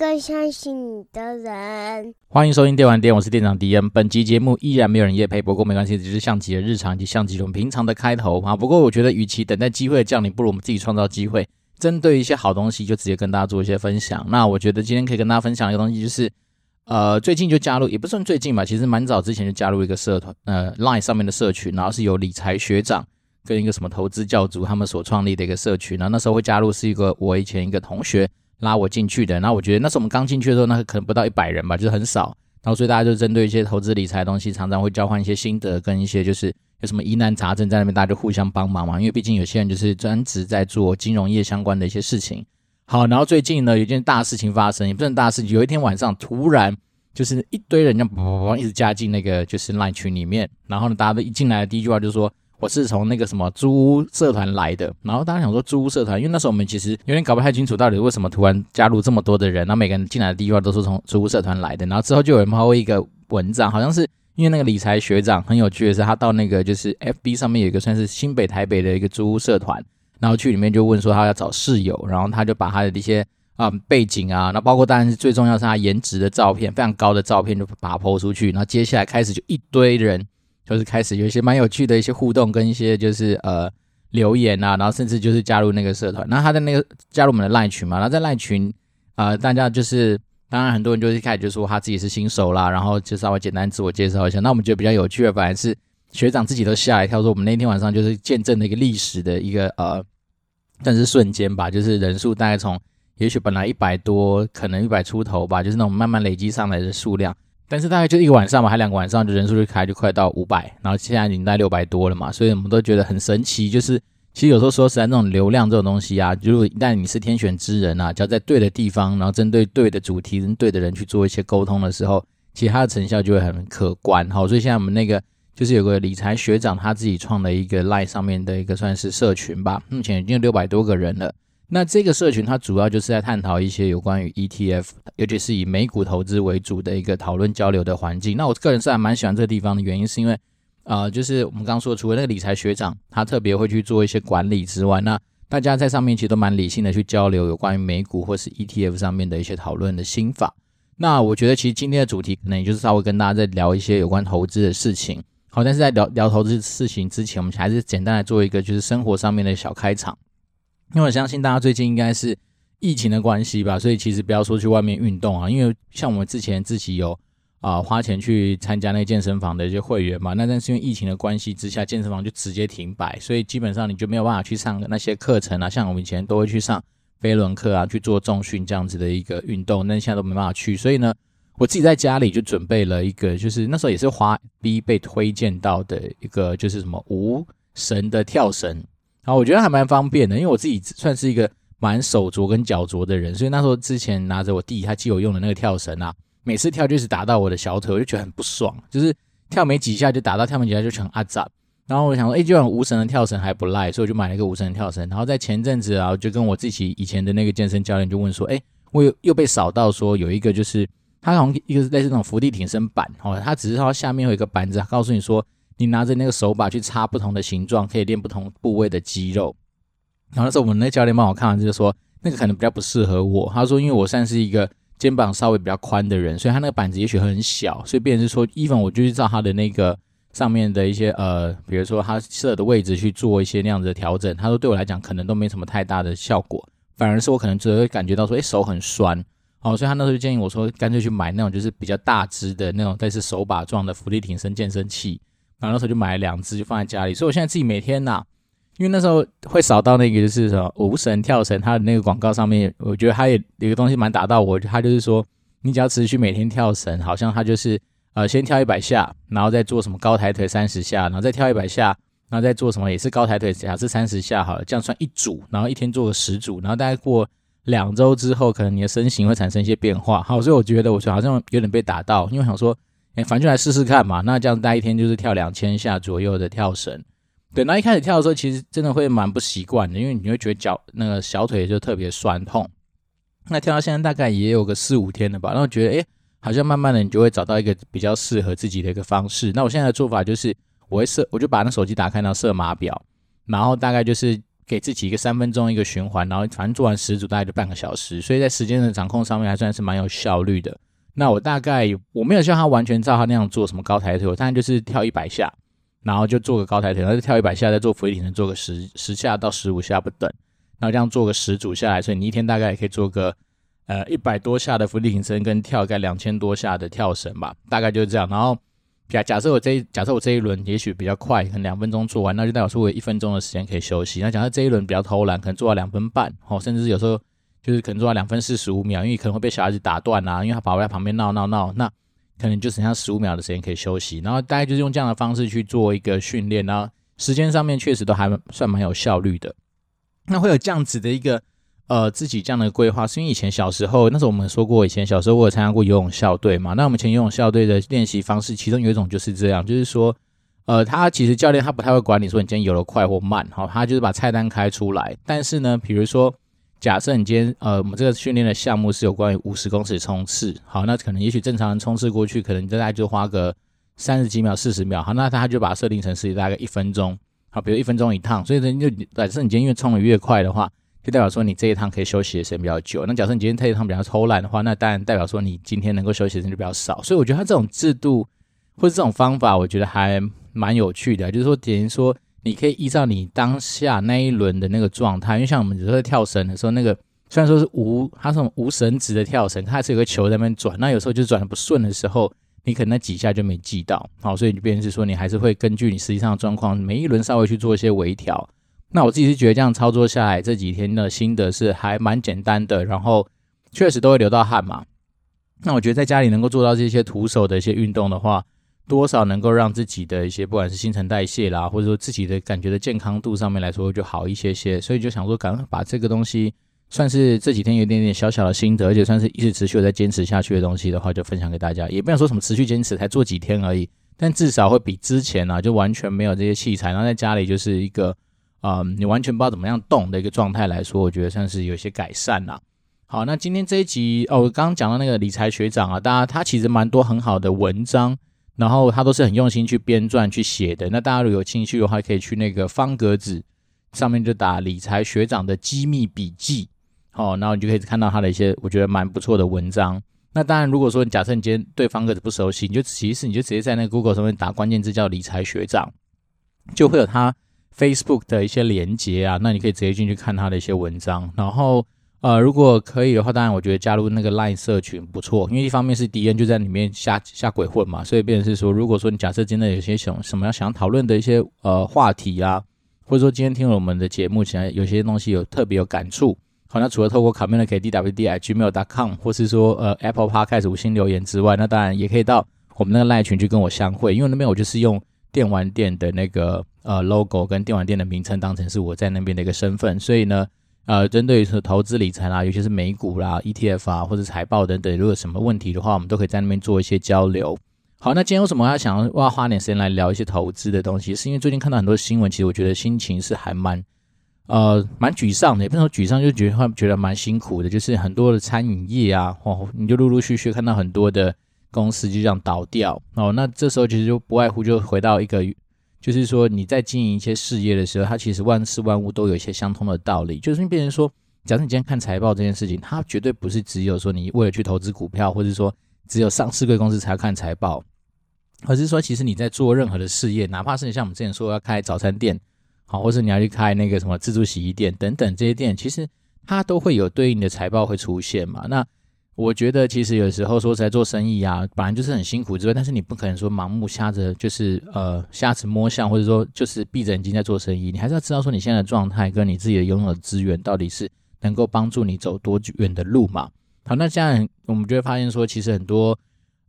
更相信你的人。欢迎收听电玩店，我是店长迪恩。本集节目依然没有人夜配，不过没关系，只是像极了日常以及像极了我们平常的开头啊。不过我觉得，与其等待机会降临，不如我们自己创造机会。针对一些好东西，就直接跟大家做一些分享。那我觉得今天可以跟大家分享一个东西，就是呃，最近就加入，也不算最近吧，其实蛮早之前就加入一个社团，呃，Line 上面的社群，然后是由理财学长。跟一个什么投资教主他们所创立的一个社群，然后那时候会加入是一个我以前一个同学拉我进去的，然后我觉得那时候我们刚进去的时候，那可能不到一百人吧，就是很少，然后所以大家就针对一些投资理财的东西，常常会交换一些心得，跟一些就是有什么疑难杂症在那边，大家就互相帮忙嘛，因为毕竟有些人就是专职在做金融业相关的一些事情。好，然后最近呢有件大事情发生，也不是大事情，有一天晚上突然就是一堆人就砰砰砰一直加进那个就是 Line 群里面，然后呢大家都一进来的第一句话就是说。我是从那个什么租屋社团来的，然后大家想说租屋社团，因为那时候我们其实有点搞不太清楚到底为什么突然加入这么多的人，然后每个人进来的第一句话都是从租屋社团来的，然后之后就有人抛一个文章，好像是因为那个理财学长很有趣的是，他到那个就是 FB 上面有一个算是新北台北的一个租屋社团，然后去里面就问说他要找室友，然后他就把他的一些啊、嗯、背景啊，那包括当然是最重要是他颜值的照片，非常高的照片就把它抛出去，然后接下来开始就一堆人。就是开始有一些蛮有趣的一些互动，跟一些就是呃留言啊，然后甚至就是加入那个社团。那他在那个加入我们的赖群嘛，然后在赖群啊、大家就是当然很多人就是一开始就说他自己是新手啦，然后就稍微简单自我介绍一下。那我们觉得比较有趣的，反而是学长自己都吓一跳，说我们那天晚上就是见证了一个历史的一个呃，但是瞬间吧，就是人数大概从也许本来一百多，可能一百出头吧，就是那种慢慢累积上来的数量。但是大概就一个晚上嘛，还两个晚上，就人数就开就快到五百，然后现在已经在六百多了嘛，所以我们都觉得很神奇。就是其实有时候说实在，那种流量这种东西啊，如果一旦你是天选之人啊，只要在对的地方，然后针对对的主题跟对的人去做一些沟通的时候，其实它的成效就会很可观。好，所以现在我们那个就是有个理财学长他自己创的一个 Line 上面的一个算是社群吧，目前已经有六百多个人了。那这个社群它主要就是在探讨一些有关于 ETF，尤其是以美股投资为主的一个讨论交流的环境。那我个人是还蛮喜欢这个地方的原因，是因为，呃，就是我们刚刚说，除了那个理财学长他特别会去做一些管理之外，那大家在上面其实都蛮理性的去交流有关于美股或是 ETF 上面的一些讨论的心法。那我觉得其实今天的主题可能也就是稍微跟大家在聊一些有关投资的事情。好，但是在聊聊投资事情之前，我们还是简单来做一个就是生活上面的小开场。因为我相信大家最近应该是疫情的关系吧，所以其实不要说去外面运动啊，因为像我们之前自己有啊、花钱去参加那健身房的一些会员嘛，那但是因为疫情的关系之下，健身房就直接停摆，所以基本上你就没有办法去上那些课程啊，像我们以前都会去上飞轮课啊，去做重训这样子的一个运动，那现在都没办法去，所以呢，我自己在家里就准备了一个，就是那时候也是花 B 被推荐到的一个，就是什么无绳的跳绳。然后我觉得还蛮方便的，因为我自己算是一个蛮手拙跟脚拙的人，所以那时候之前拿着我弟他借我用的那个跳绳啊，每次跳就是打到我的小腿，我就觉得很不爽，就是跳没几下就打到，跳没几下就成阿杂。然后我想说，哎，这种无绳的跳绳还不赖，所以我就买了一个无绳的跳绳。然后在前阵子啊，就跟我自己以前的那个健身教练就问说，哎，我又又被扫到说有一个就是他好像一个是类似那种伏地挺身板哦，他只是说下面有一个板子，告诉你说。你拿着那个手把去插不同的形状，可以练不同部位的肌肉。然后那时候我们那教练帮我看完，就是说那个可能比较不适合我。他说，因为我算是一个肩膀稍微比较宽的人，所以他那个板子也许很小，所以变成是说，even 我就去照他的那个上面的一些呃，比如说他设的位置去做一些那样子的调整。他说对我来讲可能都没什么太大的效果，反而是我可能只会感觉到说，哎，手很酸。哦，所以他那时候就建议我说，干脆去买那种就是比较大只的那种类似手把状的浮力挺身健身器。然后那时候就买了两只，就放在家里。所以我现在自己每天呐、因为那时候会扫到那个就是什么无绳跳绳，它的那个广告上面，我觉得它也有个东西蛮打到我。它就是说，你只要持续每天跳绳，好像它就是呃先跳一百下，然后再做什么高抬腿三十下，然后再跳一百下，然后再做什么也是高抬腿，假设三十下好了，这样算一组，然后一天做个十组，然后大概过两周之后，可能你的身形会产生一些变化。好，所以我觉得我好像有点被打到，因为想说。哎，反正就来试试看嘛。那这样待一天就是跳两千下左右的跳绳。对，那一开始跳的时候，其实真的会蛮不习惯的，因为你会觉得脚那个小腿就特别酸痛。那跳到现在大概也有个四五天了吧，然后觉得哎，好像慢慢的你就会找到一个比较适合自己的一个方式。那我现在的做法就是，我会设，我就把那手机打开，然后设码表，然后大概就是给自己一个三分钟一个循环，然后反正做完十组大概就半个小时，所以在时间的掌控上面还算是蛮有效率的。那我大概我没有像他完全照他那样做什么高抬腿，我大概就是跳一百下，然后就做个高抬腿，然后跳一百下，再做伏地挺，做个十十下到十五下不等，然后这样做个十组下来，所以你一天大概也可以做个呃一百多下的伏地挺身，跟跳个两千多下的跳绳吧，大概就是这样。然后假假设我这一假设我这一轮也许比较快，可能两分钟做完，那就代表说我一分钟的时间可以休息。那假设这一轮比较偷懒，可能做到两分半，哦，甚至有时候。就是可能做到两分四十五秒，因为可能会被小孩子打断啊，因为他宝宝在旁边闹闹闹，那可能就剩下十五秒的时间可以休息，然后大概就是用这样的方式去做一个训练，然后时间上面确实都还算蛮有效率的。那会有这样子的一个呃自己这样的规划，是因为以前小时候，那时候我们说过，以前小时候我有参加过游泳校队嘛，那我们前游泳校队的练习方式，其中有一种就是这样，就是说呃他其实教练他不太会管你说你今天游得快或慢，好，他就是把菜单开出来，但是呢，比如说。假设你今天呃，我们这个训练的项目是有关于五十公尺冲刺，好，那可能也许正常人冲刺过去，可能大概就花个三十几秒、四十秒，好，那他就把它设定成是大概一分钟，好，比如一分钟一趟，所以呢，就假设你今天越冲的越快的话，就代表说你这一趟可以休息的时间比较久。那假设你今天这一趟比较偷懒的话，那当然代表说你今天能够休息的时间就比较少。所以我觉得他这种制度或者这种方法，我觉得还蛮有趣的，就是说等于说。你可以依照你当下那一轮的那个状态，因为像我们有时候跳绳的时候，那个虽然说是无，它是无绳子的跳绳，它是有个球在那边转，那有时候就转的不顺的时候，你可能那几下就没记到，好，所以就变成是说你还是会根据你实际上的状况，每一轮稍微去做一些微调。那我自己是觉得这样操作下来，这几天的心得是还蛮简单的，然后确实都会流到汗嘛。那我觉得在家里能够做到这些徒手的一些运动的话，多少能够让自己的一些不管是新陈代谢啦，或者说自己的感觉的健康度上面来说就好一些些，所以就想说赶快把这个东西算是这几天有点点小小的心得，而且算是一直持续在坚持下去的东西的话，就分享给大家。也不想说什么持续坚持，才做几天而已，但至少会比之前、啊、就完全没有这些器材，然后在家里就是一个嗯，你完全不知道怎么样动的一个状态来说，我觉得算是有些改善啦。好，那今天这一集哦，我刚刚讲到那个理财学长啊，大家他其实蛮多很好的文章。然后他都是很用心去编撰去写的。那大家如果有兴趣的话，可以去那个方格子上面就打“理财学长的机密笔记”，哦，然后你就可以看到他的一些我觉得蛮不错的文章。那当然，如果说你假设你今天对方格子不熟悉，你就其实你就直接在那个 Google 上面打关键字叫“理财学长”，就会有他 Facebook 的一些连接啊。那你可以直接进去看他的一些文章，然后。呃，如果可以的话，当然我觉得加入那个 Line 社群不错，因为一方面是敌人就在里面瞎瞎鬼混嘛，所以变成是说，如果说你假设真的有些什什么要想讨论的一些呃话题啊，或者说今天听了我们的节目，现在有些东西有特别有感触，好，那除了透过 communicate.dwd@gmail.com 或是说呃 Apple Podcast 五星留言之外，那当然也可以到我们那个 Line 群去跟我相会，因为那边我就是用电玩店的那个呃 logo 跟电玩店的名称当成是我在那边的一个身份，所以呢。呃，针对是投资理财啦，尤其是美股啦、ETF 啊，或者财报等等，如果什么问题的话，我们都可以在那边做一些交流。好，那今天为什么要想要要花点时间来聊一些投资的东西？是因为最近看到很多新闻，其实我觉得心情是还蛮呃蛮沮丧的，也不能说沮丧，就觉得会觉得蛮辛苦的。就是很多的餐饮业啊，哦，你就陆陆续续看到很多的公司就这样倒掉哦。那这时候其实就不外乎就回到一个。就是说，你在经营一些事业的时候，它其实万事万物都有一些相通的道理。就是变成说，假设你今天看财报这件事情，它绝对不是只有说你为了去投资股票，或者说只有上市贵公司才要看财报，而是说，其实你在做任何的事业，哪怕是你像我们之前说要开早餐店，好，或者你要去开那个什么自助洗衣店等等这些店，其实它都会有对应的财报会出现嘛。那我觉得其实有时候说在做生意啊，本来就是很辛苦之外，但是你不可能说盲目瞎着，就是呃瞎子摸象，或者说就是闭着眼睛在做生意。你还是要知道说你现在的状态跟你自己的拥有的资源到底是能够帮助你走多远的路嘛。好，那这样我们就会发现说，其实很多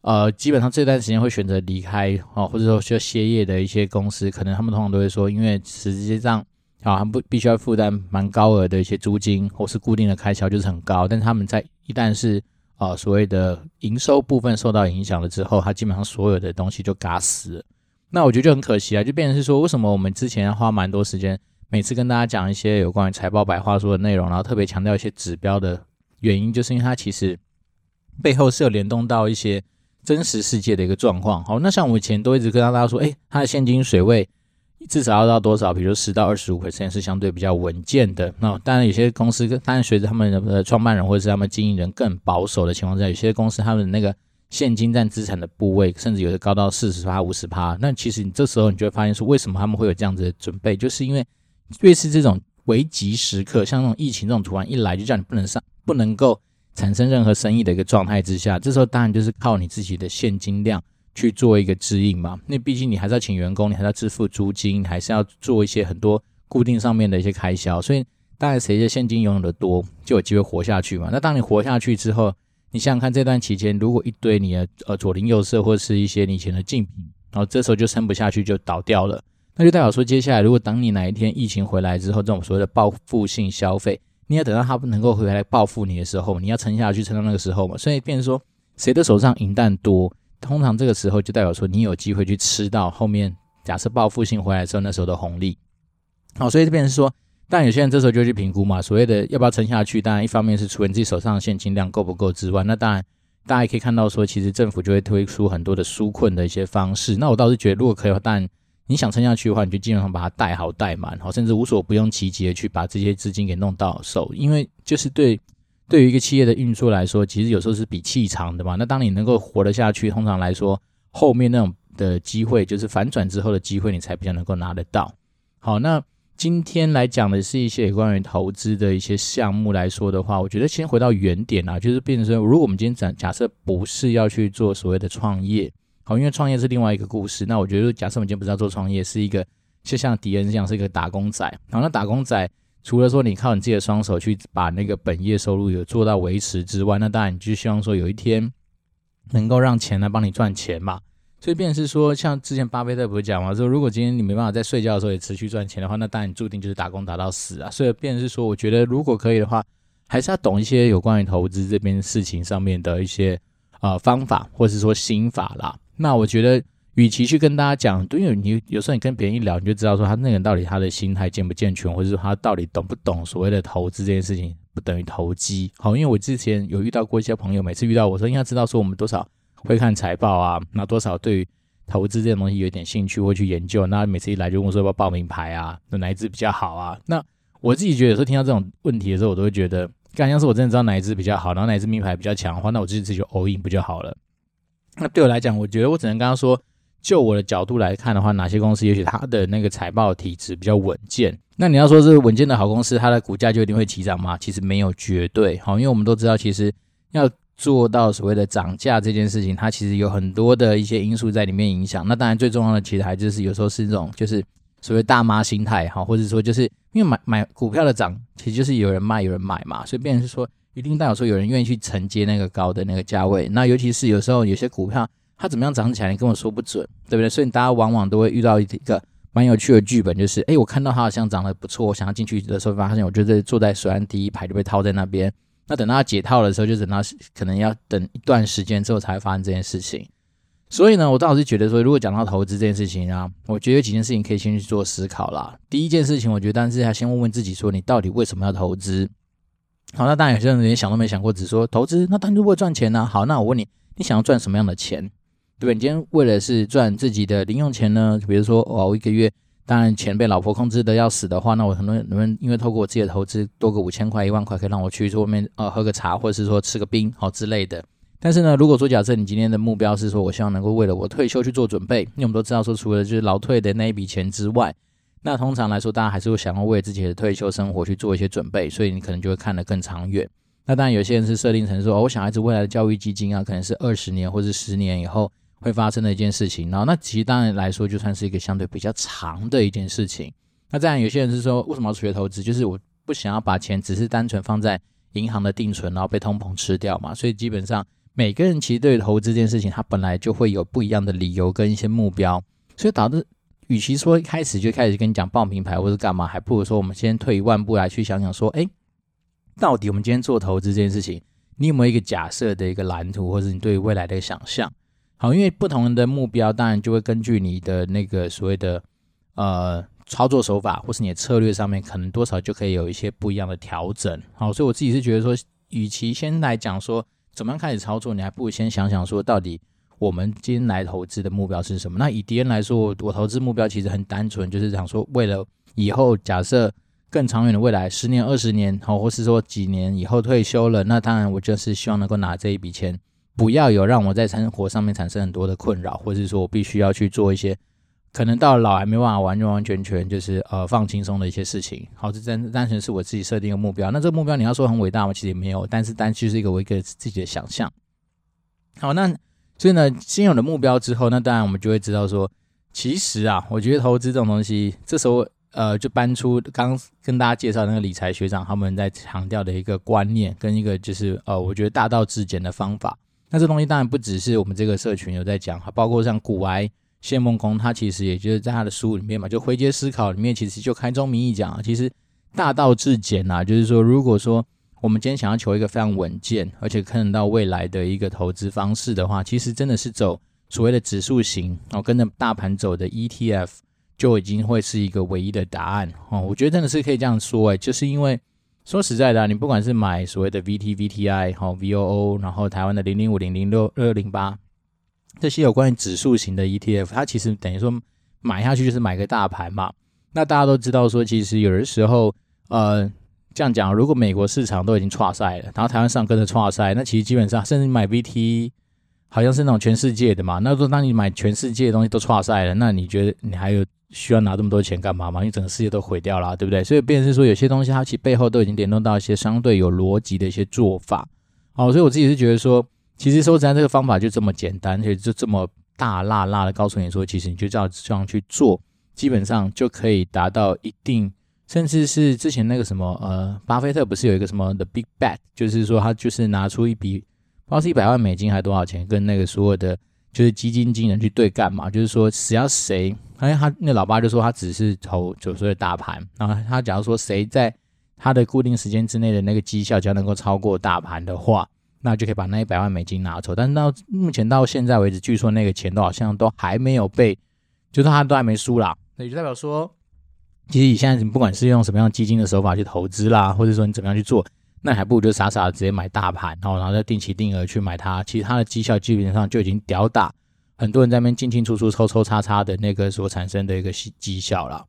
呃基本上这段时间会选择离开哦，或者说需要歇业的一些公司，可能他们通常都会说，因为实际上啊，他们不必须要负担蛮高额的一些租金或是固定的开销就是很高，但是他们在一旦是啊，所谓的营收部分受到影响了之后，它基本上所有的东西就嘎死了。那我觉得就很可惜啊，就变成是说，为什么我们之前要花蛮多时间，每次跟大家讲一些有关于财报白话书的内容，然后特别强调一些指标的原因，就是因为它其实背后是有联动到一些真实世界的一个状况。好，那像我以前都一直跟大家说，诶，它的现金水位至少要到多少？比如十到二十五倍，甚至是相对比较稳健的。那当然，有些公司，当然随着他们的创办人或者是他们经营人更保守的情况下，有些公司他们的那个现金占资产的部位，甚至有的高到四十趴、五十趴。那其实你这时候你就会发现说，为什么他们会有这样子的准备？就是因为越是这种危急时刻，像那种疫情这种突然一来就叫你不能上、不能够产生任何生意的一个状态之下，这时候当然就是靠你自己的现金量。去做一个指引嘛，那毕竟你还是要请员工，你还是要支付租金，还是要做一些很多固定上面的一些开销，所以当然谁的现金拥有的多，就有机会活下去嘛。那当你活下去之后，你想想看这段期间，如果一堆你的呃左邻右舍或是一些你以前的竞品，然后这时候就撑不下去就倒掉了，那就代表说接下来如果等你哪一天疫情回来之后，这种所谓的报复性消费，你要等到他不能够回来报复你的时候，你要撑下去，撑到那个时候嘛。所以变成说谁的手上银弹多。通常这个时候就代表说你有机会去吃到后面，假设报复性回来的时候那时候的红利。好，所以这边是说，但有些人这时候就去评估嘛，所谓的要不要撑下去。当然，一方面是除了你自己手上的现金量够不够之外，那当然大家也可以看到说，其实政府就会推出很多的纾困的一些方式。那我倒是觉得，如果可以的话，但你想撑下去的话，你就基本上把它带好带满，好，甚至无所不用其极的去把这些资金给弄到手，因为就是对。对于一个企业的运作来说，其实有时候是比气长的嘛。那当你能够活得下去，通常来说，后面那种的机会，就是反转之后的机会，你才比较能够拿得到。好，那今天来讲的是一些有关于投资的一些项目来说的话，我觉得先回到原点啊，就是变成说，如果我们今天假假设不是要去做所谓的创业，好，因为创业是另外一个故事。那我觉得，假设我们今天不是要做创业，是一个就像迪恩这样，是一个打工仔。好，那打工仔。除了说你靠你自己的双手去把那个本业收入有做到维持之外，那当然你就希望说有一天能够让钱来帮你赚钱嘛。所以变成是说，像之前巴菲特不是讲嘛，说如果今天你没办法在睡觉的时候也持续赚钱的话，那当然你注定就是打工打到死啊。所以变成是说，我觉得如果可以的话，还是要懂一些有关于投资这边事情上面的一些呃方法，或是说心法啦。那我觉得。与其去跟大家讲，因为你有时候你跟别人一聊，你就知道说他那个人到底他的心态健不健全，或者说他到底懂不懂所谓的投资这件事情，不等于投机。好，因为我之前有遇到过一些朋友，每次遇到我说应该知道说我们多少会看财报啊，那多少对于投资这种东西有点兴趣会去研究，那每次一来就问我说要不要报名牌啊，那哪一支比较好啊？那我自己觉得有时候听到这种问题的时候，我都会觉得，刚要是我真的知道哪一支比较好，然后哪一支名牌比较强的话，那我自己自己就 all in 不就好了？那对我来讲，我觉得我只能跟他说。就我的角度来看的话，哪些公司也许它的那个财报体质比较稳健？那你要说是稳健的好公司，它的股价就一定会起涨吗？其实没有绝对。好，因为我们都知道，其实要做到所谓的涨价这件事情，它其实有很多的一些因素在里面影响。那当然最重要的，其实还就是有时候是这种就是所谓大妈心态哈，或者说就是因为买买股票的涨，其实就是有人卖有人买嘛，所以变成是说一定代表说有人愿意去承接那个高的那个价位。那尤其是有时候有些股票。它怎么样涨起来？你跟我说不准，对不对？所以大家往往都会遇到一个蛮有趣的剧本，就是哎，我看到它好像涨得不错，我想要进去的时候，发现我觉得坐在水岸第一排就被套在那边。那等到解套的时候，就等到可能要等一段时间之后才会发生这件事情。所以呢，我倒是觉得说，如果讲到投资这件事情啊，我觉得有几件事情可以先去做思考啦。第一件事情，我觉得，当然是要先问问自己，说你到底为什么要投资？好，那当然有些人连想都没想过，只说投资，那当然如果赚钱呢、好，那我问你，你想要赚什么样的钱？对吧？你今天为了是赚自己的零用钱呢？比如说，哦，一个月当然钱被老婆控制的要死的话，那我很多人能不能因为透过我自己的投资多个五千块、一万块，可以让我去外面呃喝个茶，或者是说吃个冰好之类的。但是呢，如果说假设你今天的目标是说，我希望能够为了我退休去做准备，因为我们都知道说，除了就是劳退的那一笔钱之外，那通常来说，大家还是会想要为自己的退休生活去做一些准备，所以你可能就会看得更长远。那当然，有些人是设定成说，哦，我小孩子未来的教育基金啊，可能是二十年或者十年以后。会发生的一件事情，然后那其实当然来说，就算是一个相对比较长的一件事情。那这样有些人是说，为什么要学投资？就是我不想要把钱只是单纯放在银行的定存，然后被通膨吃掉嘛。所以基本上每个人其实对投资这件事情，他本来就会有不一样的理由跟一些目标，所以导致与其说一开始就开始跟你讲报名牌或者干嘛，还不如说我们先退一万步来去想想说，哎，到底我们今天做投资这件事情，你有没有一个假设的一个蓝图，或者你对未来的想象？好，因为不同人的目标，当然就会根据你的那个所谓的呃操作手法，或是你的策略上面，可能多少就可以有一些不一样的调整。好，所以我自己是觉得说，与其先来讲说怎么样开始操作，你还不如先想想说，到底我们今天来投资的目标是什么？那以迪恩来说，我我投资目标其实很单纯，就是想说，为了以后假设更长远的未来，十年、二十年，好，或是说几年以后退休了，那当然我就是希望能够拿这一笔钱，不要有让我在生活上面产生很多的困扰，或是说我必须要去做一些可能到老还没办法完完全全就是呃放轻松的一些事情。好，这单单纯是我自己设定的目标。那这个目标你要说很伟大吗？其实也没有，但是单就是一个我一个自己的想象。好，那。所以呢，先有了目标之后，那当然我们就会知道说，其实啊，我觉得投资这种东西，这时候呃，就搬出刚跟大家介绍那个理财学长他们在强调的一个观念，跟一个就是呃，我觉得大道至简的方法。那这东西当然不只是我们这个社群有在讲，包括像古埃谢孟恭，他其实也就是在他的书里面嘛，就回归思考里面，其实就开宗明义讲啊，其实大道至简啊，就是说如果说。我们今天想要求一个非常稳健，而且看得到未来的一个投资方式的话，其实真的是走所谓的指数型，然后跟着大盘走的 ETF 就已经会是一个唯一的答案哦。我觉得真的是可以这样说，诶，就是因为说实在的，你不管是买所谓的 VT、VTI、好 VOO，然后台湾的零零五零零六二零八这些有关于指数型的 ETF，它其实等于说买下去就是买个大盘嘛。那大家都知道说，其实有的时候，呃。这样讲，如果美国市场都已经挫赛了，然后台湾上跟着挫赛，那其实基本上，甚至买 VT，好像是那种全世界的嘛。那说当你买全世界的东西都挫赛了，那你觉得你还有需要拿这么多钱干嘛吗？你整个世界都毁掉了，对不对？所以，变成是说有些东西它其实背后都已经联动到一些相对有逻辑的一些做法。哦，所以我自己是觉得说，其实说实在，这个方法就这么简单，而且就这么大辣辣的告诉你说，其实你就这样这样去做，基本上就可以达到一定。甚至是之前那个什么呃，巴菲特不是有一个什么 The Big Bet，就是说他就是拿出一笔，不知道是一百万美金还是多少钱，跟那个所有的就是基金经理去对干嘛，就是说只要谁，哎他那老爸就说他只是投九十的大盘，然后他假如说谁在他的固定时间之内的那个绩效只要能够超过大盘的话，那就可以把那一百万美金拿走。但是到目前到现在为止，据说那个钱都好像都还没有被，就是他都还没输啦，那也就代表说。其实你现在你不管是用什么样基金的手法去投资啦，或者说你怎么样去做，那还不如就傻傻的直接买大盘，然后然后再定期定额去买它。其实它的绩效基本上就已经屌打很多人在那边进进出出、抽抽插插的那个所产生的一个绩绩效了。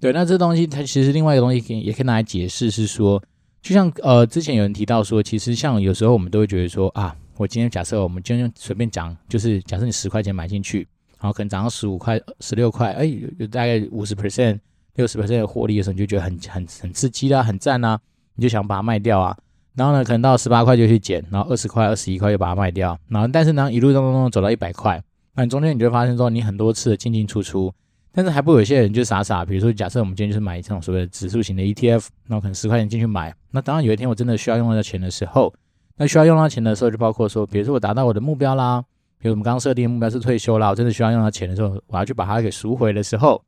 对，那这东西它其实另外一个东西可以也可以拿来解释，是说，就像呃之前有人提到说，其实像有时候我们都会觉得说啊，我今天假设我们今天随便讲，就是假设你十块钱买进去，然后可能涨到十五块、十六块，哎，有大概五十 percent。六十%的获利的时候，你就觉得很很很刺激啦，很赞啊，你就想把它卖掉啊。然后呢，可能到十八块就去减，然后二十块、二十一块又把它卖掉。然后，但是呢，一路咚咚咚走到一百块，那你中间你就会发现说，你很多次进进出出，但是还不有些人就傻傻，比如说假设我们今天就是买这种所谓的指数型的 ETF，那我可能十块钱进去买，那当然有一天我真的需要用到钱的时候，那需要用到钱的时候，就包括说，比如说我达到我的目标啦，比如我们刚刚设定的目标是退休啦，我真的需要用到钱的时候，我要去把它给赎回的时候。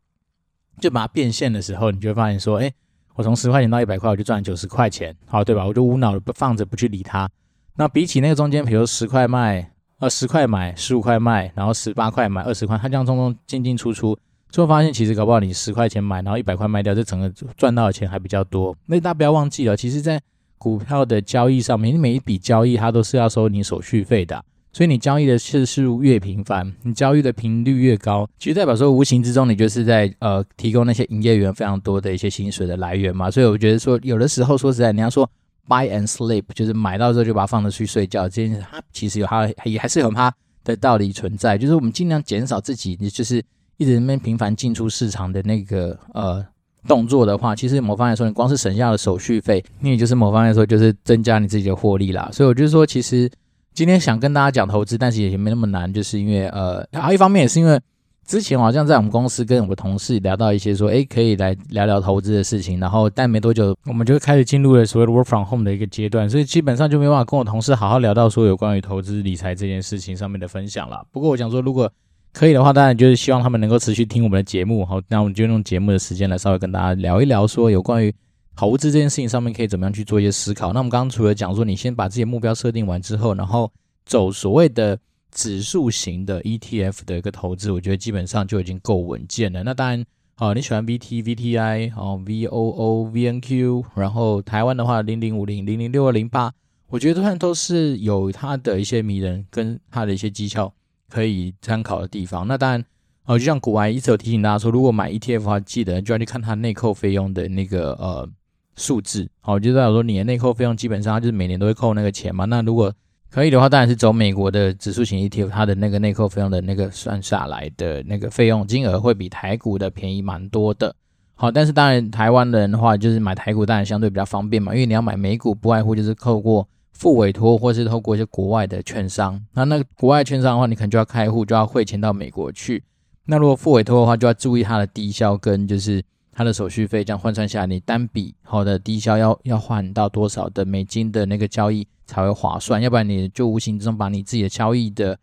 就把它变现的时候，你就会发现说，哎，我从十块钱到一百块，我就赚九十块钱，好，对吧？我就无脑的放着不去理它。那比起那个中间，比如十块卖，呃，十块买，十五块卖，然后十八块买，二十块，它这样通通进进出出，最后发现其实搞不好你十块钱买，然后一百块卖掉，这整个赚到的钱还比较多。那大家不要忘记了，其实在股票的交易上面，你每一笔交易它都是要收你手续费的。所以你交易的次数越频繁，你交易的频率越高，其实代表说无形之中你就是在呃提供那些营业员非常多的一些薪水的来源嘛。所以我觉得说有的时候说实在，你要说 buy and sleep，就是买到之后就把它放着去睡觉，这件事它其实有它也还是有它的道理存在。就是我们尽量减少自己，就是一直那边频繁进出市场的那个呃动作的话，其实某方面来说，你光是省下了手续费，你也就是某方面来说就是增加你自己的获利啦。所以我就是说，其实。今天想跟大家讲投资，但是也没那么难，就是因为呃，还有一方面也是因为之前好像在我们公司跟我们同事聊到一些说，诶，可以来聊聊投资的事情，然后但没多久我们就开始进入了所谓的 work from home 的一个阶段，所以基本上就没办法跟我同事好好聊到说有关于投资理财这件事情上面的分享了。不过我想说，如果可以的话，当然就是希望他们能够持续听我们的节目，好，那我们就用节目的时间来稍微跟大家聊一聊说有关于。投资这件事情上面可以怎么样去做一些思考？那我们刚刚除了讲说，你先把自己目标设定完之后，然后走所谓的指数型的 ETF 的一个投资，我觉得基本上就已经够稳健了。那当然，哦，你喜欢 VT、VTI、哦 VOO、VNQ，然后台湾的话零零五零、零零六二零八，我觉得算都是有它的一些迷人跟它的一些绩效可以参考的地方。那当然，哦，就像股癌一直有提醒大家说，如果买 ETF 的话，记得就要去看它内扣费用的那个呃数字。好，就代表说你的内扣费用基本上就是每年都会扣那个钱嘛。那如果可以的话，当然是走美国的指数型 ETF，它的那个内扣费用的那个算下来的那个费用金额会比台股的便宜蛮多的。好，但是当然台湾人的话，就是买台股当然相对比较方便嘛，因为你要买美股，不外乎就是透过复委托或是透过一些国外的券商。那那国外券商的话，你可能就要开户，就要汇钱到美国去。那如果复委托的话，就要注意它的低消跟就是它的手续费，这样换算下来，你单笔好的低消要要换到多少的美金的那个交易才会划算，要不然你就无形之中把你自己的交易的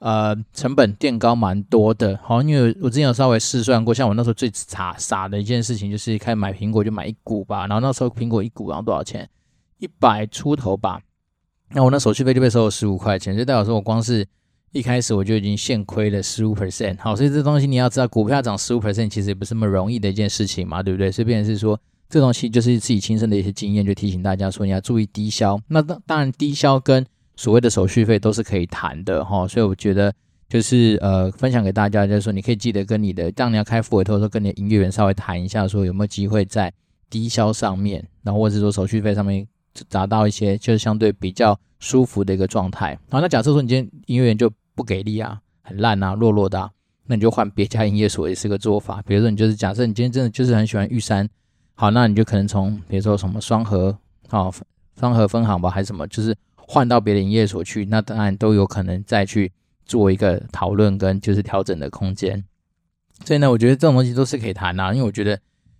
呃成本垫高蛮多的。好，因为我之前有稍微试算过，像我那时候最傻傻的一件事情就是开始买苹果就买一股吧，然后那时候苹果一股然后多少钱？一百出头吧。那我那手续费就被收了十五块钱，就代表说我光是一开始我就已经现亏了十五 percent。好，所以这东西你要知道，股票涨十五 percent 其实也不是那么容易的一件事情嘛，对不对？所以变是说。这东西就是自己亲身的一些经验，就提醒大家说，你要注意低消。那当当然，低消跟所谓的手续费都是可以谈的哈。所以我觉得就是呃，分享给大家，就是说你可以记得跟你的，当你要开复委托的时候，跟你的营业员稍微谈一下，说有没有机会在低消上面，然后或者是说手续费上面达到一些就是相对比较舒服的一个状态。好，那假设说你今天营业员就不给力啊，很烂啊，弱弱的啊，那你就换别家营业所也是个做法。比如说你就是假设你今天真的就是很喜欢玉山。好，那你就可能从比如说什么双和，好，双和分行吧，还是什么，就是换到别的营业所去，那当然都有可能再去做一个讨论跟就是调整的空间。所以呢，我觉得这种东西都是可以谈啊，因为我觉得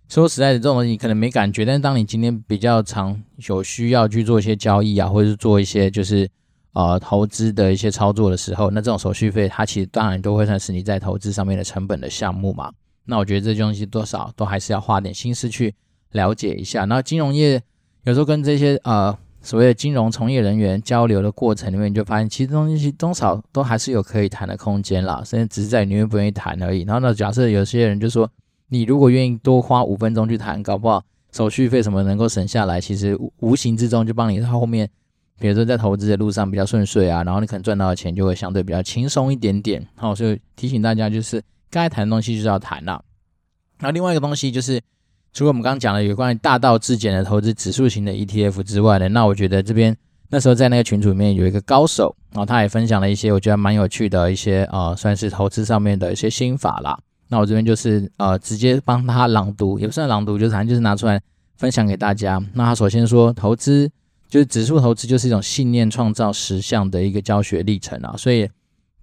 说实在的，这种东西你可能没感觉，但是当你今天比较常有需要去做一些交易啊，或者是做一些就是呃投资的一些操作的时候，那这种手续费它其实当然都会算是你在投资上面的成本的项目嘛。那我觉得这东西多少都还是要花点心思去。了解一下，那金融业有时候跟这些呃所谓的金融从业人员交流的过程里面，你就发现其实东西多少都还是有可以谈的空间啦，甚至只是在你愿不愿意谈而已。然后呢，假设有些人就说，你如果愿意多花五分钟去谈，搞不好手续费什么能够省下来，其实无形之中就帮你到后面，比如说在投资的路上比较顺遂啊，然后你可能赚到的钱就会相对比较轻松一点点。好，所以提醒大家就是该谈的东西就是要谈啦。那另外一个东西就是。除了我们刚刚讲的有关于大道至简的投资指数型的 ETF 之外呢，那我觉得这边那时候在那个群组里面有一个高手，然后他也分享了一些我觉得蛮有趣的一些呃，算是投资上面的一些心法啦。那我这边就是呃，直接帮他朗读，也不算朗读，就是反正就是拿出来分享给大家。那他首先说，投资就是指数投资就是一种信念创造实相的一个教学历程啊，所以。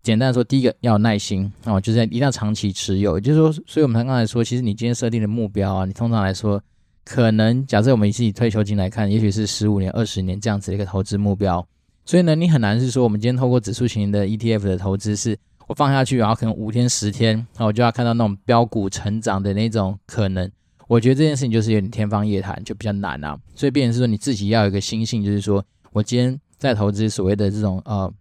简单的说，第一个要有耐心哦，就是一定要长期持有。也就是说，所以我们刚才说，其实你今天设定的目标啊，你通常来说，可能假设我们以自己退休金来看，也许是十五年、二十年这样子的一个投资目标。所以呢，你很难是说，我们今天透过指数型的 ETF 的投资，是我放下去，然后可能五天、十天，然后我就要看到那种标股成长的那种可能。我觉得这件事情就是有点天方夜谭，就比较难啊。所以，变成是说你自己要有一个心性，就是说我今天在投资所谓的这种呃。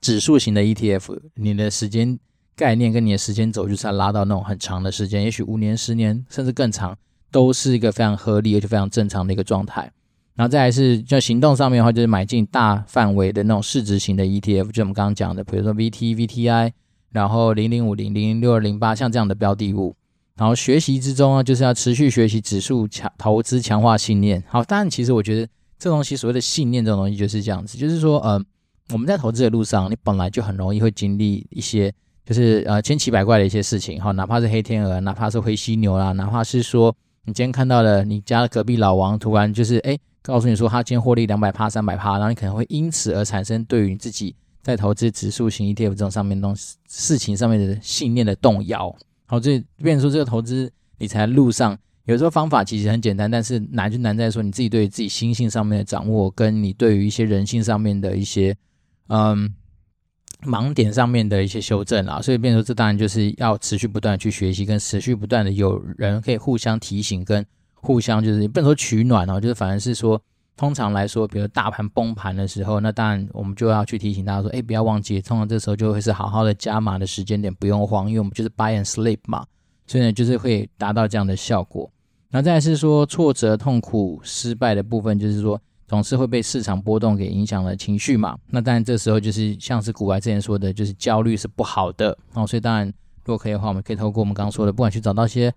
指数型的 ETF，你的时间概念跟你的时间轴就是要拉到那种很长的时间，也许五年、十年甚至更长，都是一个非常合理而且非常正常的一个状态。然后再来是就行动上面的话，就是买进大范围的那种市值型的 ETF，就我们刚刚讲的，比如说 VT、VTI，然后零零五零、零零六二零八，像这样的标的物。然后学习之中啊，就是要持续学习指数强投资，强化信念。好，当然其实我觉得这东西所谓的信念这种东西就是这样子，就是说呃。我们在投资的路上，你本来就很容易会经历一些，就是呃千奇百怪的一些事情哈，哪怕是黑天鹅，哪怕是灰犀牛啦，哪怕是说你今天看到了你家隔壁老王突然就是哎告诉你说他今天获利两百趴、三百趴，然后你可能会因此而产生对于自己在投资指数型 ETF 这种上面东西事情上面的信念的动摇。好，这变成说这个投资理财路上，有时候方法其实很简单，但是难就难在说你自己对自己心性上面的掌握，跟你对于一些人性上面的一些。嗯，盲点上面的一些修正啊，所以变成说，这当然就是要持续不断去学习，跟持续不断的有人可以互相提醒，跟互相就是不能说取暖哦，就是反而是说，通常来说，比如大盘崩盘的时候，那当然我们就要去提醒大家说，哎，不要忘记，通常这时候就会是好好的加码的时间点，不用慌，因为我们就是 buy and sleep 嘛，所以呢，就是会达到这样的效果。然后再是说挫折、痛苦、失败的部分，就是说。总是会被市场波动给影响了情绪嘛。那当然这时候就是像是古白之前说的，就是焦虑是不好的哦。所以当然如果可以的话，我们可以透过我们刚刚说的，不管去找到一些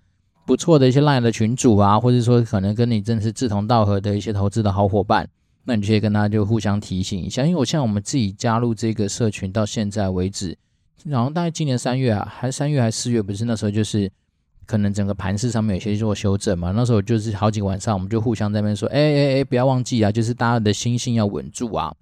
不错的一些烂的群主啊，或者说可能跟你真的是志同道合的一些投资的好伙伴，那你就可以跟他就互相提醒一下。因为我像我们自己加入这个社群到现在为止，然后大概今年三月啊，还三月还是四月，不是那时候就是。可能整个盘势上面有些做修正嘛，那时候就是好几个晚上，我们就互相在那边说，哎哎哎，不要忘记啊，就是大家的心性要稳住啊，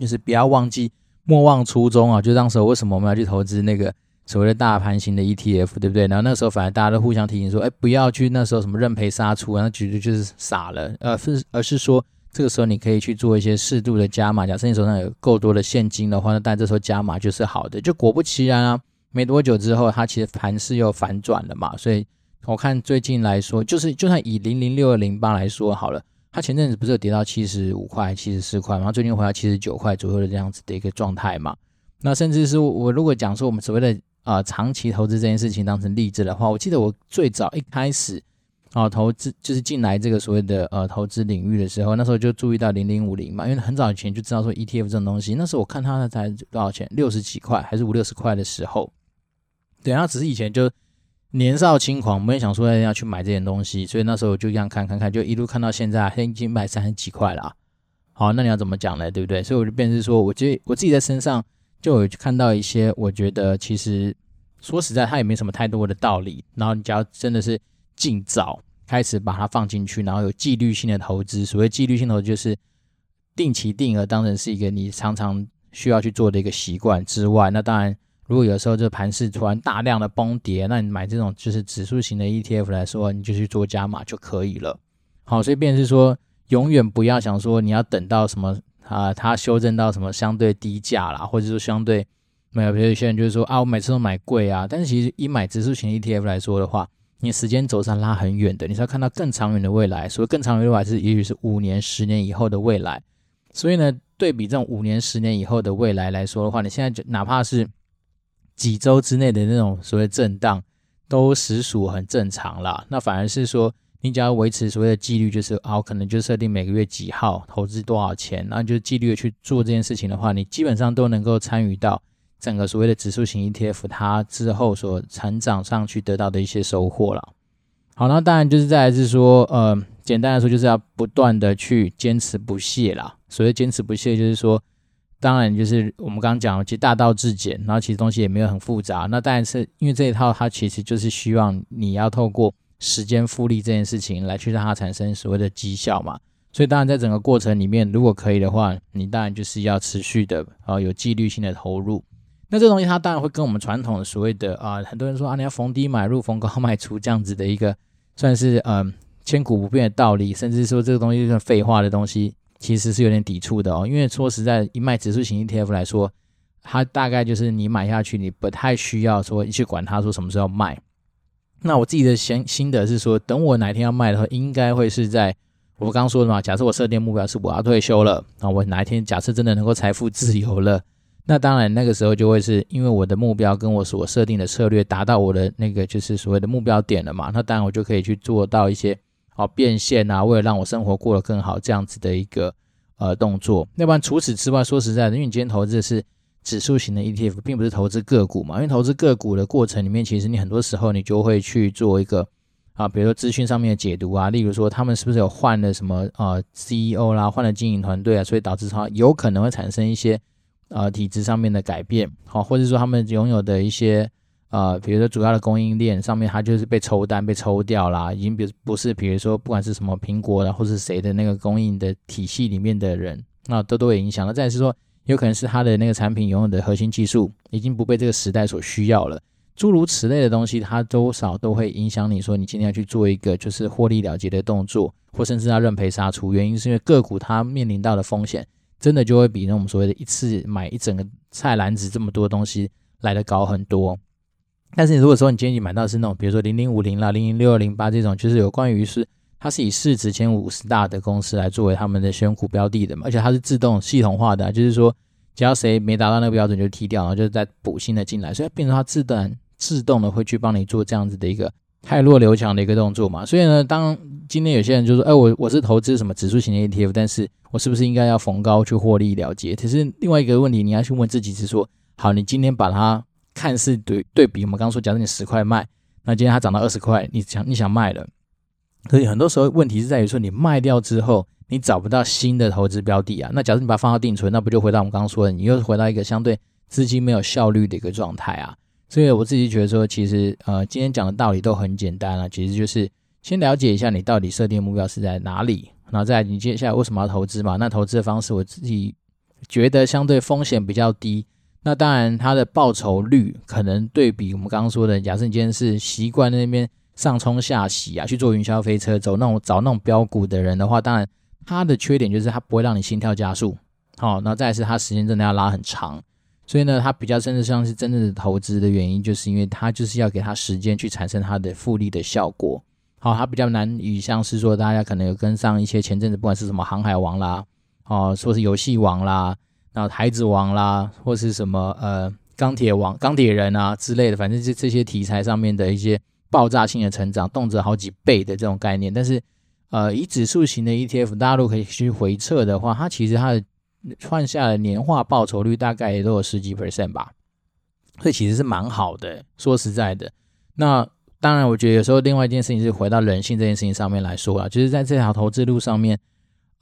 就是不要忘记，莫忘初衷啊。就当时为什么我们要去投资那个所谓的大盘型的 ETF，对不对？然后那时候反而大家都互相提醒说，哎，不要去那时候什么认赔杀出啊，那绝对就是傻了，呃，是而是说这个时候你可以去做一些适度的加码。假设你手上有够多的现金的话，那但这时候加码就是好的。就果不其然啊。没多久之后，它其实盘势又反转了嘛，所以我看最近来说，就是就算以零零六二零八来说好了，它前阵子不是有跌到七十五块、七十四块，然后最近回到七十九块左右的这样子的一个状态嘛。那甚至是我如果讲说我们所谓的啊、长期投资这件事情当成励志的话，我记得我最早一开始啊、投资就是进来这个所谓的呃投资领域的时候，那时候就注意到零零五零嘛，因为很早以前就知道说 ETF 这种东西，那时候我看它才多少钱，六十几块还是五六十块的时候。对，啊只是以前就年少轻狂，没有想说要去买这件东西，所以那时候就这样看看看，就一路看到现在，现在已经卖三十几块了。好，那你要怎么讲呢？对不对？所以我就变成说，我觉得我自己在身上就有看到一些，我觉得其实说实在，它也没什么太多的道理。然后你只要真的是尽早开始把它放进去，然后有纪律性的投资。所谓纪律性投资，就是定期定额当成是一个你常常需要去做的一个习惯之外，那当然。如果有时候这盘势突然大量的崩跌，那你买这种就是指数型的 ETF 来说，你就去做加码就可以了。好，所以便是说，永远不要想说你要等到什么啊，它修正到什么相对低价啦，或者说相对没有，比如有些人就是说啊，我每次都买贵啊。但是其实以买指数型 ETF 来说的话，你时间轴上拉很远的，你是要看到更长远的未来。所谓更长远的未来是，也许是五年、十年以后的未来。所以呢，对比这种五年、十年以后的未来来说的话，你现在就哪怕是。几周之内的那种所谓震荡，都实属很正常啦。那反而是说，你只要维持所谓的纪律，就是啊，可能就设定每个月几号投资多少钱，然后就纪律的去做这件事情的话，你基本上都能够参与到整个所谓的指数型 ETF 它之后所成长上去得到的一些收获了。好，那当然就是再来是说，呃，简单来说就是要不断的去坚持不懈啦。所谓坚持不懈，就是说。当然，就是我们刚刚讲，其实大道至简，然后其实东西也没有很复杂。那当然是因为这一套，它其实就是希望你要透过时间复利这件事情来去让它产生所谓的绩效嘛。所以当然在整个过程里面，如果可以的话，你当然就是要持续的啊有纪律性的投入。那这东西它当然会跟我们传统的所谓的啊，很多人说啊，你要逢低买入，逢高卖出这样子的一个算是嗯千古不变的道理，甚至说这个东西就算废话的东西。其实是有点抵触的哦，因为说实在，一卖指数型 ETF 来说，它大概就是你买下去，你不太需要说去管它说什么时候卖。那我自己的心心得是说，等我哪一天要卖的话，应该会是在我刚刚说的嘛。假设我设定目标是我要退休了，那我哪一天假设真的能够财富自由了，那当然那个时候就会是因为我的目标跟我所设定的策略达到我的那个就是所谓的目标点了嘛。那当然我就可以去做到一些。好变现啊，为了让我生活过得更好，这样子的一个呃动作。要不然除此之外，说实在的，因为你今天投资的是指数型的 ETF，并不是投资个股嘛。因为投资个股的过程里面，其实你很多时候你就会去做一个啊，比如说资讯上面的解读啊，例如说他们是不是有换了什么呃 CEO 啦，换了经营团队啊，所以导致它有可能会产生一些呃体质上面的改变，好，或者说他们拥有的一些。呃，比如说主要的供应链上面，它就是被抽单、被抽掉啦，已经不不是，比如说不管是什么苹果的，或是谁的那个供应的体系里面的人，那都都会影响。那再是说，有可能是它的那个产品拥有的核心技术已经不被这个时代所需要了，诸如此类的东西，它多少都会影响你说你今天要去做一个就是获利了结的动作，或甚至要认赔杀出。原因是因为个股它面临到的风险，真的就会比那种所谓的一次买一整个菜篮子这么多东西来的高很多。但是你如果说你今天你买到是那种，比如说零零五零啦、零零六二零八这种，就是有关于是它是以市值前五十大的公司来作为他们的选股标的的嘛，而且它是自动系统化的，就是说只要谁没达到那个标准就踢掉，然后就再补新的进来，所以变成它自动自动的会去帮你做这样子的一个汰弱留强的一个动作嘛。所以呢，当今天有些人就说，哎，我我是投资什么指数型的 ETF，但是我是不是应该要逢高去获利了结？其实另外一个问题，你要去问自己是说，好，你今天把它看似对对比，我们刚刚说，假设你十块卖，那今天它涨到二十块，你想你想卖了，可以很多时候问题是在于说，你卖掉之后，你找不到新的投资标的啊。那假设你把它放到定存，那不就回到我们刚刚说的，你又回到一个相对资金没有效率的一个状态啊。所以我自己觉得说，其实呃，今天讲的道理都很简单啊，其实就是先了解一下你到底设定目标是在哪里，然后再你接下来为什么要投资嘛？那投资的方式我自己觉得相对风险比较低，那当然它的报酬率可能对比我们刚刚说的，假设你今天是习惯那边上冲下洗啊，去做云霄飞车，走那种找那种标股的人的话，当然它的缺点就是它不会让你心跳加速，好，那再是它时间真的要拉很长。所以呢，它比较甚至像是真正的投资的原因，就是因为它就是要给它时间去产生它的复利的效果。好，它比较难以像是说大家可能有跟上一些前阵子不管是什么航海王啦，哦，说是游戏王啦，然后孩子王啦，或是什么呃钢铁王、钢铁人啊之类的，反正这这些题材上面的一些爆炸性的成长，动辄好几倍的这种概念。但是呃，以指数型的 ETF，大家如果可以去回测的话，它其实它的换下的年化报酬率大概也都有十几 percent 吧，所以其实是蛮好的。说实在的，那当然，我觉得有时候另外一件事情是回到人性这件事情上面来说啊，就是在这条投资路上面，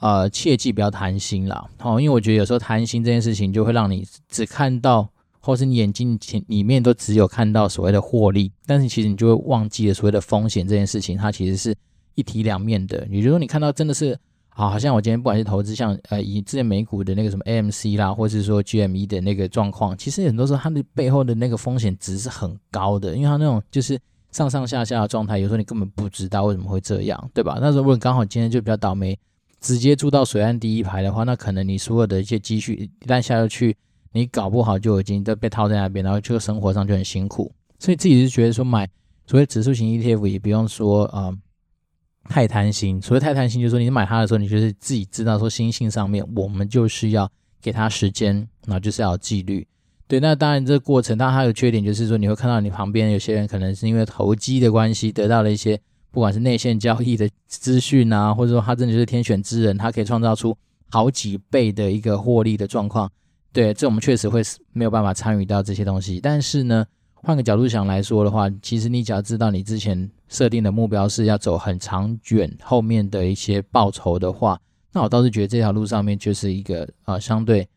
呃，切记不要贪心啦。好，因为我觉得有时候贪心这件事情就会让你只看到，或是你眼睛前里面都只有看到所谓的获利，但是其实你就会忘记了所谓的风险这件事情，它其实是一体两面的。也就是说，你看到真的是。好，好像我今天不管是投资像呃以之前美股的那个什么 AMC 啦，或是说 GME 的那个状况，其实很多时候它的背后的那个风险值是很高的，因为它那种就是上上下下的状态，有时候你根本不知道为什么会这样，对吧？那如果你刚好今天就比较倒霉，直接住到水岸第一排的话，那可能你所有的一些积蓄一旦下去，你搞不好就已经都被套在那边，然后这个生活上就很辛苦。所以自己是觉得说买所谓指数型 ETF 也不用说啊。太贪心，所谓太贪心，就是说你买它的时候，你就是自己知道说，心性上面我们就是要给它时间，然后就是要有纪律。对，那当然这个过程，当然它有缺点，就是说你会看到你旁边有些人可能是因为投机的关系得到了一些，不管是内线交易的资讯啊，或者说他真的就是天选之人，他可以创造出好几倍的一个获利的状况。对，这我们确实会没有办法参与到这些东西，但是呢。换个角度想来说的话，其实你只要知道你之前设定的目标是要走很长远，后面的一些报酬的话，那我倒是觉得这条路上面就是一个呃相对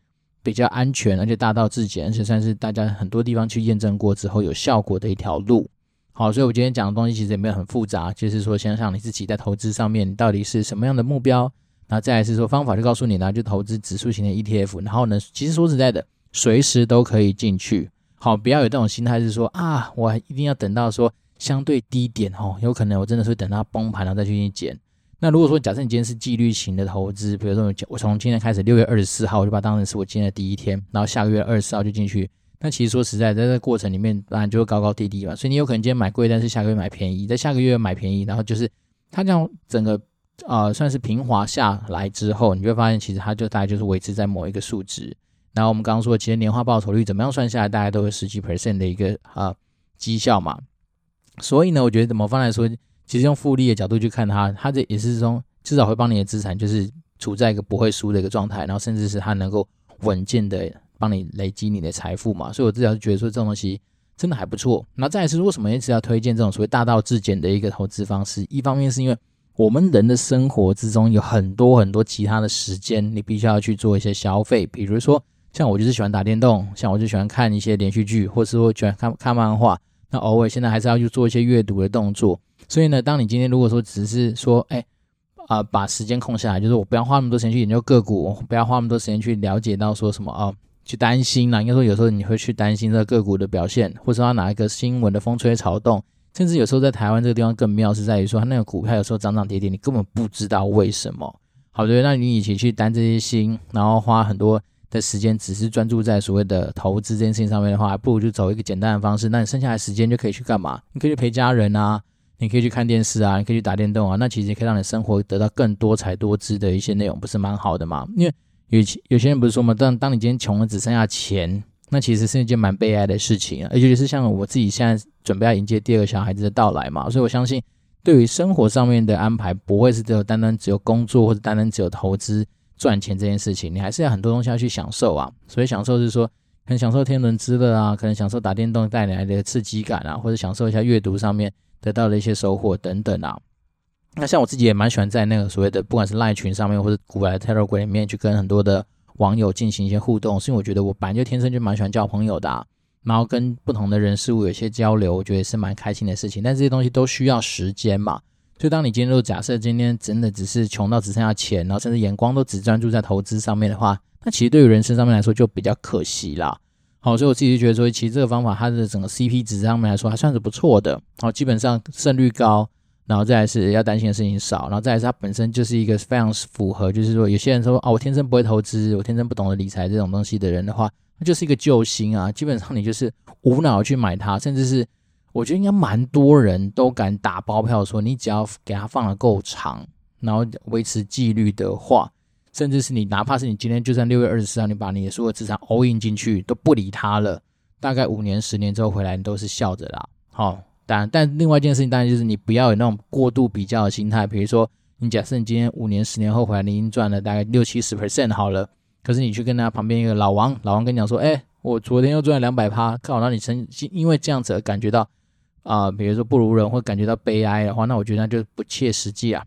比较安全，而且大道至简，而且算是大家很多地方去验证过之后有效果的一条路。好，所以我今天讲的东西其实也没有很复杂，就是说想想你自己在投资上面到底是什么样的目标，那再来是说方法就告诉你呢，就投资指数型的 ETF，然后呢，其实说实在的，随时都可以进去。好，不要有这种心态，是说啊，我一定要等到说相对低点哦，有可能我真的是等到崩盘然后再去捡。那如果说假设你今天是纪律型的投资，比如说我从今天开始六月二十四号我就把它当成是我今天的第一天，然后下个月二十四号就进去。那其实说实在，在这个过程里面当然就会高高低低嘛，所以你有可能今天买贵，但是下个月买便宜，在下个月买便宜，然后就是它这样整个呃算是平滑下来之后，你就会发现其实它就大概就是维持在某一个数值。然后我们刚刚说，其实年化报酬率怎么样算下来，大概都有十几 percent 的一个啊绩效嘛。所以呢，我觉得怎么方来说，其实用复利的角度去看它，它这也是说至少会帮你的资产就是处在一个不会输的一个状态，然后甚至是它能够稳健的帮你累积你的财富嘛。所以我至少觉得说这种东西真的还不错。那再来是为什么一直要推荐这种所谓大道至简的一个投资方式？一方面是因为我们人的生活之中有很多很多其他的时间，你必须要去做一些消费，比如说。像我就是喜欢打电动，像我就喜欢看一些连续剧，或是说喜欢看看漫画。那偶尔现在还是要去做一些阅读的动作。所以呢，当你今天如果说只是说，哎，啊、把时间空下来，就是我不要花那么多时间去研究个股，不要花那么多时间去了解到说什么啊，去担心啦。应该说有时候你会去担心这个个股的表现，或者说哪一个新闻的风吹草动，甚至有时候在台湾这个地方更妙是在于说，它那个股票有时候涨涨跌跌，你根本不知道为什么。好的，那你以前去担这些心，然后花很多。的时间只是专注在所谓的投资这件事情上面的话，还不如就走一个简单的方式。那你剩下的时间就可以去干嘛？你可以去陪家人啊，你可以去看电视啊，你可以去打电动啊。那其实可以让你生活得到更多彩多姿的一些内容，不是蛮好的吗？因为有有些人不是说嘛，当当你今天穷了只剩下钱，那其实是一件蛮悲哀的事情啊。而且是像我自己现在准备要迎接第二个小孩子的到来嘛，所以我相信对于生活上面的安排，不会是只有单单只有工作或者单单只有投资赚钱这件事情，你还是要很多东西要去享受啊。所以享受是说，很享受天伦之乐啊，可能享受打电动带来的刺激感啊，或者享受一下阅读上面得到的一些收获等等啊。那像我自己也蛮喜欢在那个所谓的不管是赖群上面或者古来 Telegram 里面去跟很多的网友进行一些互动，是因为我觉得我本来就天生就蛮喜欢交朋友的。然后跟不同的人事物有些交流，我觉得是蛮开心的事情。但这些东西都需要时间嘛。所以当你今天都假设今天真的只是穷到只剩下钱，然后甚至眼光都只专注在投资上面的话，那其实对于人生上面来说就比较可惜啦。好，所以我自己就觉得说，其实这个方法它的整个 CP 值上面来说还算是不错的。好，基本上胜率高，然后再来是要担心的事情少，然后再来是它本身就是一个非常符合，就是说有些人说哦，我天生不会投资，我天生不懂得理财这种东西的人的话。那就是一个救星啊！基本上你就是无脑去买它，甚至是我觉得应该蛮多人都敢打包票说，你只要给它放得够长，然后维持纪律的话，甚至是你哪怕是你今天就算六月二十四号，你把你的所有资产 all in 进去都不理它了，大概五年、十年之后回来，你都是笑着啦。好，当然，但另外一件事情当然就是你不要有那种过度比较的心态，比如说你假设你今天五年、十年后回来，你已经赚了大概六七十 percent 好了。可是你去跟他旁边一个老王，老王跟你讲说，哎，我昨天又赚了两百趴，刚好让你曾经因为这样子而感觉到啊、比如说不如人或感觉到悲哀的话，那我觉得那就不切实际啊，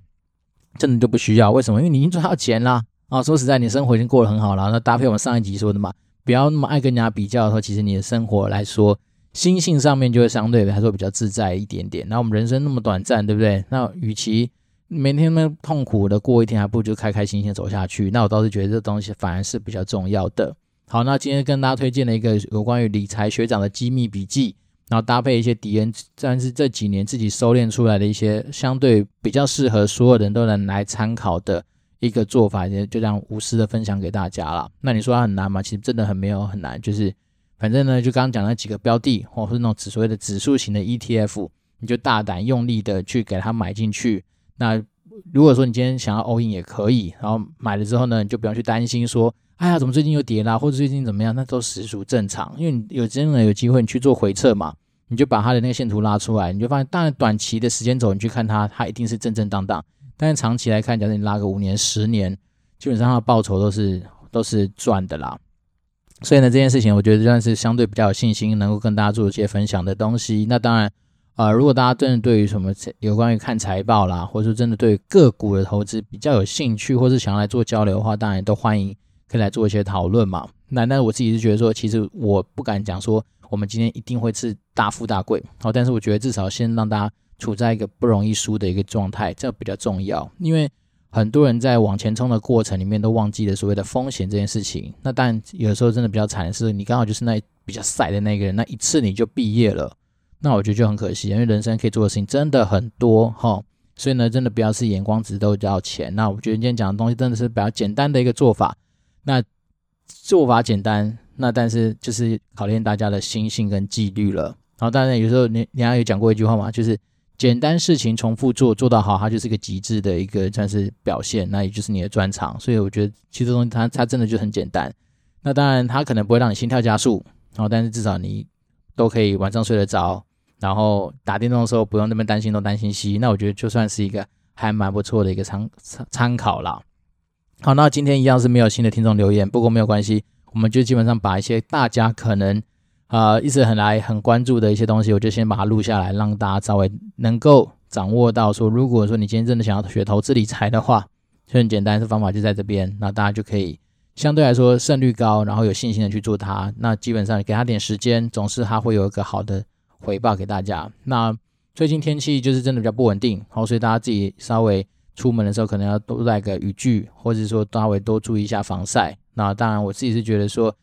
真的就不需要。为什么？因为你已经赚到钱啦啊！说实在，你生活已经过得很好了。那搭配我们上一集说的嘛，不要那么爱跟人家比较的时候，其实你的生活来说，心性上面就会相对来说比较自在一点点。那我们人生那么短暂，对不对？那与其每天那么痛苦的过一天，还不如就开开心心走下去。那我倒是觉得这东西反而是比较重要的。好，那今天跟大家推荐了一个有关于理财学长的机密笔记，然后搭配一些敌人，但是这几年自己收敛出来的一些相对比较适合所有人都能来参考的一个做法，就就这样无私的分享给大家了。那你说它很难吗？其实真的很没有很难，就是反正呢，就刚刚讲那几个标的，或者是那种指所谓的指数型的 ETF，你就大胆用力的去给它买进去。那如果说你今天想要 all in 也可以，然后买了之后呢，你就不用去担心说，哎呀，怎么最近又跌啦，或者最近怎么样，那都实属正常。因为你有真的有机会，你去做回测嘛，你就把它的那个线图拉出来，你就发现，当然短期的时间轴你去看它，它一定是正正当当。但是长期来看，假设你拉个五年、十年，基本上它的报酬都是都是赚的啦。所以呢，这件事情我觉得算是相对比较有信心，能够跟大家做一些分享的东西。那当然。呃，如果大家真的对于什么有关于看财报啦，或者说真的对个股的投资比较有兴趣，或是想要来做交流的话，当然都欢迎可以来做一些讨论嘛。那那我自己是觉得说，其实我不敢讲说我们今天一定会是大富大贵，好，但是我觉得至少先让大家处在一个不容易输的一个状态，这比较重要。因为很多人在往前冲的过程里面都忘记了所谓的风险这件事情。那当然有时候真的比较惨的是，你刚好就是那比较晒的那个人，那一次你就毕业了。那我觉得就很可惜，因为人生可以做的事情真的很多哈，所以呢，真的不要是眼光只都要钱。那我觉得今天讲的东西真的是比较简单的一个做法。那做法简单，那但是就是考验大家的心性跟纪律了。然后当然有时候你你还有讲过一句话嘛，就是简单事情重复做，做到好，它就是一个极致的一个算是表现，那也就是你的专长。所以我觉得其实东西它它真的就很简单。那当然它可能不会让你心跳加速，然后但是至少你都可以晚上睡得着。然后打电动的时候不用那么担心东担心西，那我觉得就算是一个还蛮不错的一个参参参考啦。好，那今天一样是没有新的听众留言，不过没有关系，我们就基本上把一些大家可能呃一直很来很关注的一些东西，我就先把它录下来，让大家稍微能够掌握到说，如果说你今天真的想要学投资理财的话，就很简单，这方法就在这边，那大家就可以相对来说胜率高，然后有信心的去做它。那基本上给他点时间，总是他会有一个好的。回报给大家。那最近天气就是真的比较不稳定，好，所以大家自己稍微出门的时候可能要多带个雨具，或者说稍微多注意一下防晒。那当然，我自己是觉得说，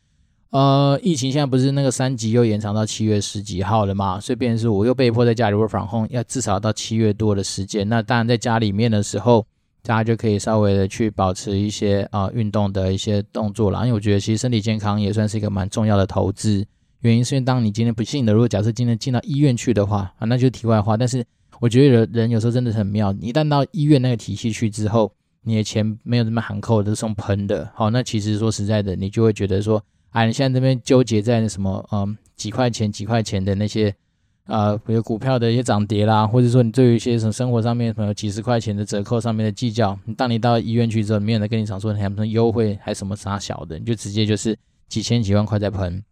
呃，疫情现在不是那个三级又延长到七月十几号了嘛，所以变成是我又被迫在家里 work from home，要至少到七月多的时间。那当然，在家里面的时候，大家就可以稍微的去保持一些啊、运动的一些动作了，因为我觉得其实身体健康也算是一个蛮重要的投资。原因是因为当你今天不幸的，如果假设今天进到医院去的话啊，那就题外话。但是我觉得人人有时候真的很妙，你一旦到医院那个体系去之后，你的钱没有这么含扣，都是送喷的。好，那其实说实在的，你就会觉得说，哎，你现在这边纠结在什么，嗯，几块钱几块钱的那些呃，比如股票的一些涨跌啦，或者说你对于一些什么生活上面什么几十块钱的折扣上面的计较，当你到医院去之后，没有人跟你讲说你还有什么优惠，还什么啥小的，你就直接就是几千几万块在喷。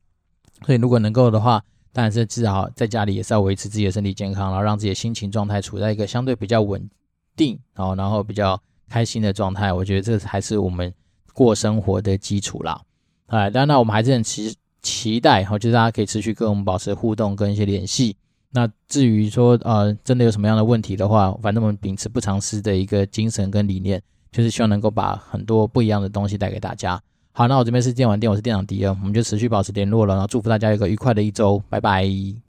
所以如果能够的话，当然是至少在家里也是要维持自己的身体健康，然后让自己的心情状态处在一个相对比较稳定，然后然后比较开心的状态。我觉得这才是我们过生活的基础啦。哎，当然那我们还是很期期待，哈，就是大家可以持续跟我们保持互动跟一些联系。那至于说，呃，真的有什么样的问题的话，反正我们秉持不藏私的一个精神跟理念，就是希望能够把很多不一样的东西带给大家。好，那我这边是电玩店，我是店长迪恩，我们就持续保持联络了，然后祝福大家有个愉快的一周，拜拜。